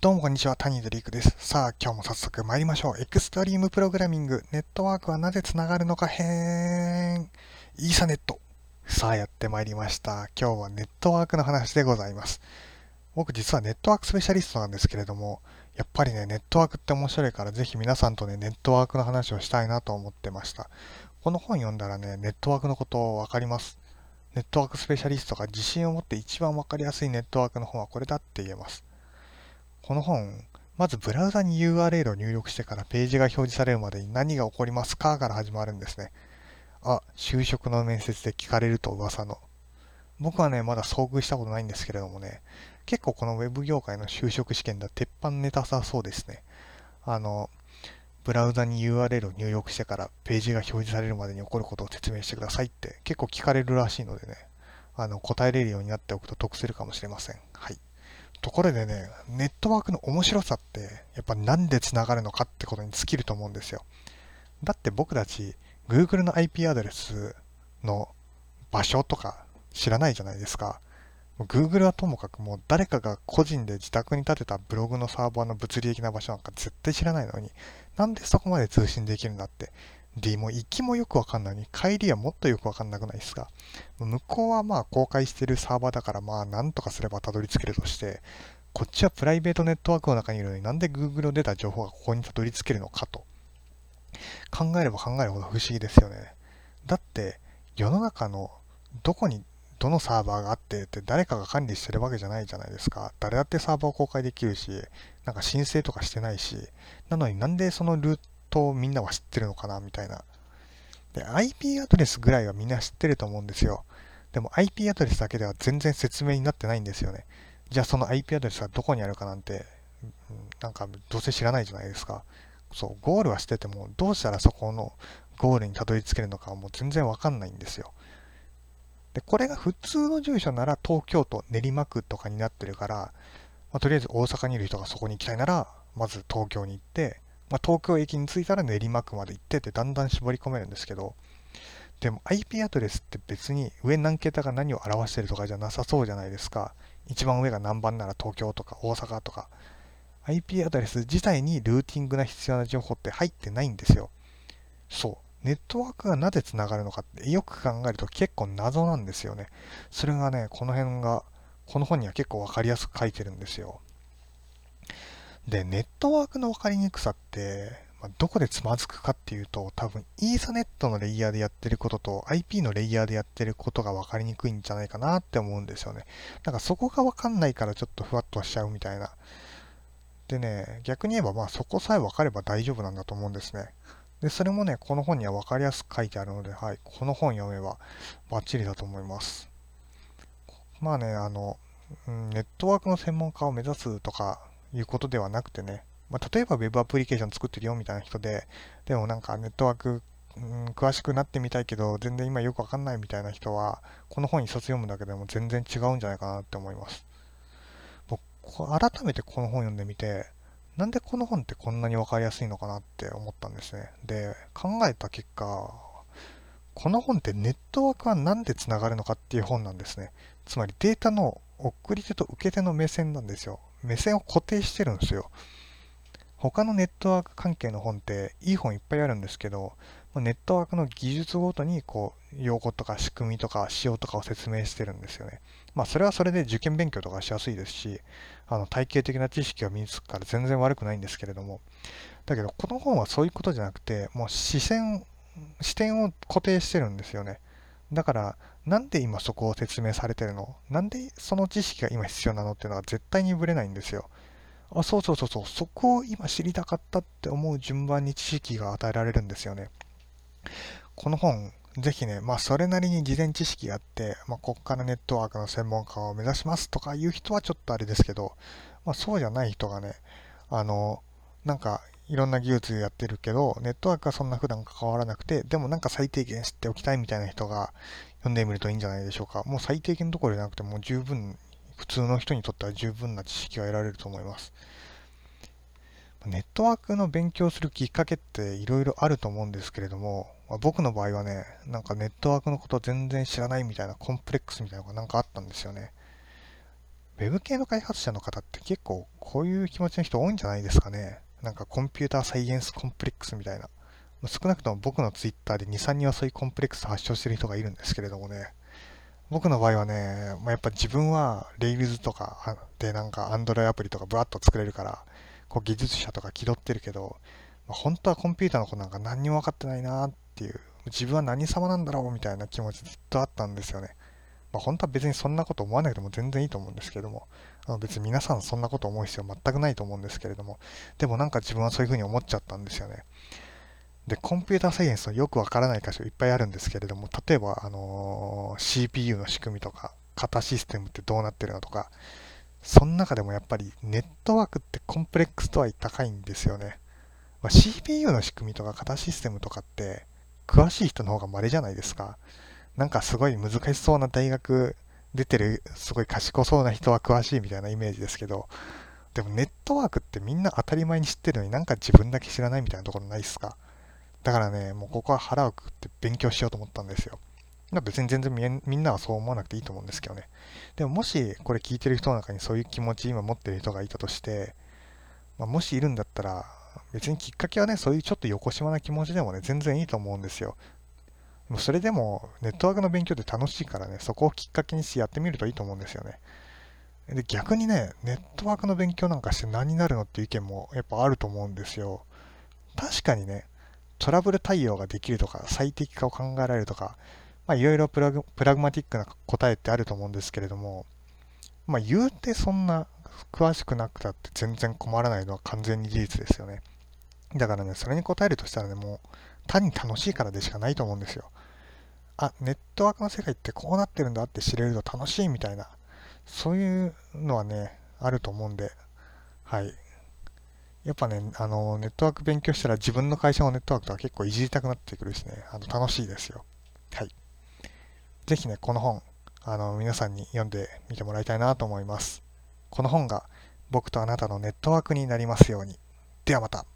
どうもこんにちは、タニーズリークです。さあ、今日も早速参りましょう。エクストリームプログラミング、ネットワークはなぜつながるのか編、イーサネット。さあ、やって参りました。今日はネットワークの話でございます。僕実はネットワークスペシャリストなんですけれども、やっぱりね、ネットワークって面白いからぜひ皆さんとね、ネットワークの話をしたいなと思ってました。この本読んだらね、ネットワークのことわかります。ネットワークスペシャリストが自信を持って一番わかりやすいネットワークの本はこれだって言えます。この本、まずブラウザに URL を入力してからページが表示されるまでに何が起こりますかから始まるんですね。あ、就職の面接で聞かれると噂の。僕はね、まだ遭遇したことないんですけれどもね、結構この Web 業界の就職試験では鉄板ネタさそうですね。あの、ブラウザに URL を入力してからページが表示されるまでに起こることを説明してくださいって結構聞かれるらしいのでね、あの、答えれるようになっておくと得するかもしれません。はい。ところでね、ネットワークの面白さって、やっぱなんで繋がるのかってことに尽きると思うんですよ。だって僕たち、Google の IP アドレスの場所とか知らないじゃないですか。Google はともかくもう誰かが個人で自宅に建てたブログのサーバーの物理的な場所なんか絶対知らないのに、なんでそこまで通信できるんだって。で、もう行きもよくわかんないのに、帰りはもっとよくわかんなくないですか？向こうはまあ公開してるサーバーだからまあなんとかすればたどり着けるとして、こっちはプライベートネットワークの中にいるのになんで Google の出た情報がここにたどり着けるのかと。考えれば考えるほど不思議ですよね。だって、世の中のどこにどのサーバーがあってって誰かが管理してるわけじゃないじゃないですか。誰だってサーバーを公開できるし、なんか申請とかしてないし、なのになんでそのルートをみんなは知ってるのかなみたいな。で、IP アドレスぐらいはみんな知ってると思うんですよ。でも IP アドレスだけでは全然説明になってないんですよね。じゃあその IP アドレスはどこにあるかなんて、なんかどうせ知らないじゃないですか。そう、ゴールはしてても、どうしたらそこのゴールにたどり着けるのかはもう全然わかんないんですよ。で、これが普通の住所なら東京都練馬区とかになってるから、まあ、とりあえず大阪にいる人がそこに行きたいなら、まず東京に行って、まあ、東京駅に着いたら練馬区まで行ってってだんだん絞り込めるんですけど、でも IP アドレスって別に上何桁が何を表してるとかじゃなさそうじゃないですか。一番上が何番なら東京とか大阪とか。IP アドレス自体にルーティングな必要な情報って入ってないんですよ。そう。ネットワークがなぜ繋がるのかってよく考えると結構謎なんですよね。それがね、この辺が、この本には結構わかりやすく書いてるんですよ。で、ネットワークのわかりにくさって、まあ、どこでつまずくかっていうと、多分、イーサネットのレイヤーでやってることと IP のレイヤーでやってることがわかりにくいんじゃないかなって思うんですよね。なんかそこがわかんないからちょっとふわっとしちゃうみたいな。でね、逆に言えばまあそこさえ分かれば大丈夫なんだと思うんですね。で、それもね、この本には分かりやすく書いてあるので、はい、この本読めばバッチリだと思います。まあね、あの、ネットワークの専門家を目指すとかいうことではなくてね、まあ、例えば Web アプリケーション作ってるよみたいな人で、でもなんかネットワーク、うん、詳しくなってみたいけど、全然今よくわかんないみたいな人は、この本一冊読むだけでも全然違うんじゃないかなって思います。僕、改めてこの本読んでみて、なんでこの本ってこんなにわかりやすいのかなって思ったんですね。で、考えた結果、この本ってネットワークは何でつながるのかっていう本なんですね。つまりデータの送り手と受け手の目線なんですよ。目線を固定してるんですよ。他のネットワーク関係の本っていい本いっぱいあるんですけど、ネットワークの技術ごとにこう用語とか仕組みとか仕様とかを説明してるんですよね。まあそれはそれで受験勉強とかしやすいですし、あの体系的な知識が身につくから全然悪くないんですけれども、だけどこの本はそういうことじゃなくて、もう視線、視点を固定してるんですよね。だから、なんで今そこを説明されてるの？なんでその知識が今必要なのっていうのは絶対にぶれないんですよ。あ、そうそうそうそう、そこを今知りたかったって思う順番に知識が与えられるんですよね。この本、ぜひね、まあそれなりに事前知識があって、まあこっからネットワークの専門家を目指しますとかいう人はちょっとあれですけど、まあそうじゃない人がね、あの、なんかいろんな技術やってるけど、ネットワークはそんな普段関わらなくて、でもなんか最低限知っておきたいみたいな人が読んでみるといいんじゃないでしょうか。もう最低限どころじゃなくて、もう十分、普通の人にとっては十分な知識が得られると思います。ネットワークの勉強するきっかけっていろいろあると思うんですけれども、まあ、僕の場合はね、なんかネットワークのこと全然知らないみたいなコンプレックスみたいなのがなんかあったんですよね。ウェブ系の開発者の方って結構こういう気持ちの人多いんじゃないですかね。なんかコンピューターサイエンスコンプレックスみたいな。少なくとも僕のツイッターで2、3人はそういうコンプレックス発症してる人がいるんですけれどもね。僕の場合はね、まあ、やっぱ自分は Rails とかでなんか Android アプリとかブワッと作れるから、こう技術者とか気取ってるけど、まあ、本当はコンピューターのことなんか何にも分かってないなっていう、自分は何様なんだろうみたいな気持ちずっとあったんですよね。まあ、本当は別にそんなこと思わなくても全然いいと思うんですけども、あの別に皆さんそんなこと思う必要全くないと思うんですけれども、でもなんか自分はそういうふうに思っちゃったんですよね。で、コンピューターサイエンスのよくわからない箇所いっぱいあるんですけれども、例えば、あのー、CPU の仕組みとか、型システムってどうなってるのとか、その中でもやっぱりネットワークってコンプレックスとは高いんですよね。まあ、CPU の仕組みとか型システムとかって詳しい人の方が稀じゃないですか。なんかすごい難しそうな大学出てるすごい賢そうな人は詳しいみたいなイメージですけど、でもネットワークってみんな当たり前に知ってるのになんか自分だけ知らないみたいなところないですか？だからね、もうここは腹をくくって勉強しようと思ったんですよ。別に全然みんなはそう思わなくていいと思うんですけどね。でももしこれ聞いてる人の中にそういう気持ち今持ってる人がいたとして、まあ、もしいるんだったら、別にきっかけはね、そういうちょっと横島な気持ちでもね、全然いいと思うんですよ。もうそれでもネットワークの勉強って楽しいからね、そこをきっかけにしてやってみるといいと思うんですよね。で逆にね、ネットワークの勉強なんかして何になるのっていう意見もやっぱあると思うんですよ。確かにね、トラブル対応ができるとか、最適化を考えられるとか、まあ、いろいろプラグプラグマティックな答えってあると思うんですけれども、まあ、言うてそんな詳しくなくたって全然困らないのは完全に事実ですよね。だからね、それに答えるとしたらね、もう単に楽しいからでしかないと思うんですよ。あ、ネットワークの世界ってこうなってるんだって知れると楽しいみたいな、そういうのはね、あると思うんで、はい。やっぱね、あの、ネットワーク勉強したら自分の会社のネットワークとか結構いじりたくなってくるしね、あの楽しいですよ。はい。ぜひね、この本、あの、皆さんに読んでみてもらいたいなと思います。この本が僕とあなたのネットワークになりますように。ではまた。